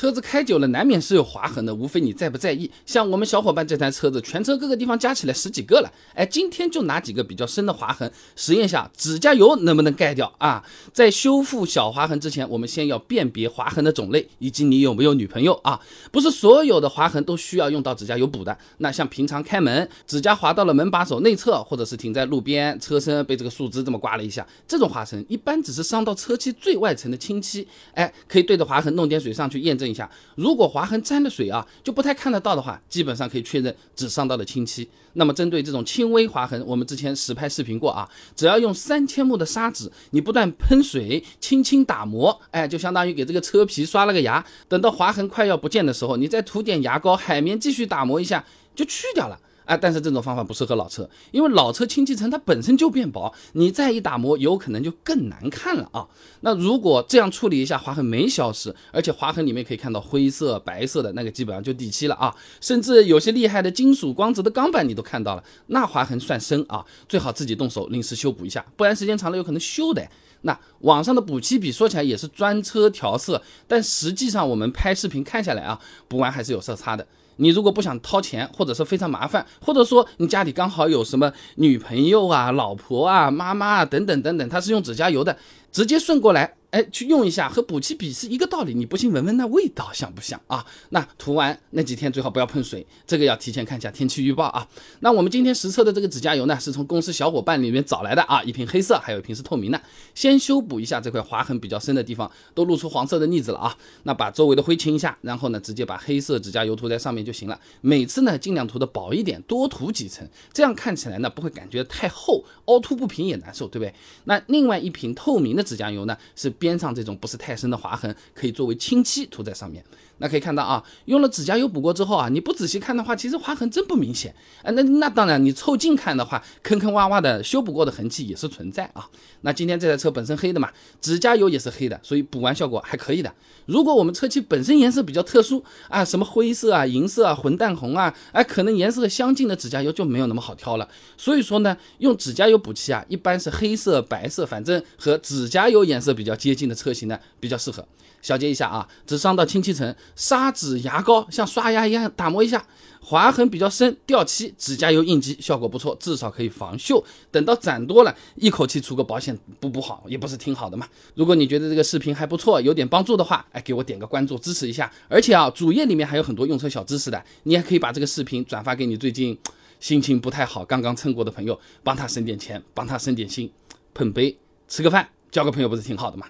车子开久了难免是有划痕的，无非你在不在意。像我们小伙伴这台车子，全车各个地方加起来十几个了。哎，今天就拿几个比较深的划痕实验下，指甲油能不能盖掉啊？在修复小划痕之前，我们先要辨别划痕的种类以及你有没有女朋友啊？不是所有的划痕都需要用到指甲油补的。那像平常开门，指甲划到了门把手内侧，或者是停在路边，车身被这个树枝这么刮了一下，这种划痕一般只是伤到车漆最外层的清漆。哎，可以对着划痕弄点水上去验证。一下，如果划痕沾了水啊，就不太看得到的话，基本上可以确认只伤到了清漆。那么针对这种轻微划痕，我们之前实拍视频过啊，只要用三千目的砂纸，你不断喷水，轻轻打磨，哎，就相当于给这个车皮刷了个牙。等到划痕快要不见的时候，你再涂点牙膏、海绵，继续打磨一下，就去掉了。啊，但是这种方法不适合老车，因为老车清漆层它本身就变薄，你再一打磨，有可能就更难看了啊。那如果这样处理一下，划痕没消失，而且划痕里面可以看到灰色、白色的那个，基本上就底漆了啊。甚至有些厉害的金属光泽的钢板你都看到了，那划痕算深啊，最好自己动手临时修补一下，不然时间长了有可能锈的。那网上的补漆笔说起来也是专车调色，但实际上我们拍视频看下来啊，补完还是有色差的。你如果不想掏钱，或者是非常麻烦，或者说你家里刚好有什么女朋友啊、老婆啊、妈妈啊等等等等，他是用指甲油的，直接顺过来。哎，去用一下，和补漆笔是一个道理。你不信，闻闻那味道像不像啊？那涂完那几天最好不要碰水，这个要提前看一下天气预报啊。那我们今天实测的这个指甲油呢，是从公司小伙伴里面找来的啊，一瓶黑色，还有一瓶是透明的。先修补一下这块划痕比较深的地方，都露出黄色的腻子了啊。那把周围的灰清一下，然后呢，直接把黑色指甲油涂在上面就行了。每次呢，尽量涂的薄一点，多涂几层，这样看起来呢，不会感觉太厚，凹凸不平也难受，对不对？那另外一瓶透明的指甲油呢，是边上这种不是太深的划痕，可以作为清漆涂在上面。那可以看到啊，用了指甲油补过之后啊，你不仔细看的话，其实划痕真不明显。哎，那那当然，你凑近看的话，坑坑洼洼的修补过的痕迹也是存在啊。那今天这台车本身黑的嘛，指甲油也是黑的，所以补完效果还可以的。如果我们车漆本身颜色比较特殊啊，什么灰色啊、银色啊、混淡红啊，哎，可能颜色相近的指甲油就没有那么好挑了。所以说呢，用指甲油补漆啊，一般是黑色、白色，反正和指甲油颜色比较接接近的车型呢比较适合。小结一下啊，只伤到清漆层，砂纸、牙膏像刷牙一样打磨一下，划痕比较深，掉漆，指甲油应急，效果不错，至少可以防锈。等到攒多了，一口气出个保险补补好，也不是挺好的嘛。如果你觉得这个视频还不错，有点帮助的话，哎，给我点个关注支持一下。而且啊，主页里面还有很多用车小知识的，你还可以把这个视频转发给你最近心情不太好、刚刚蹭过的朋友，帮他省点钱，帮他省点心，碰杯吃个饭，交个朋友不是挺好的吗？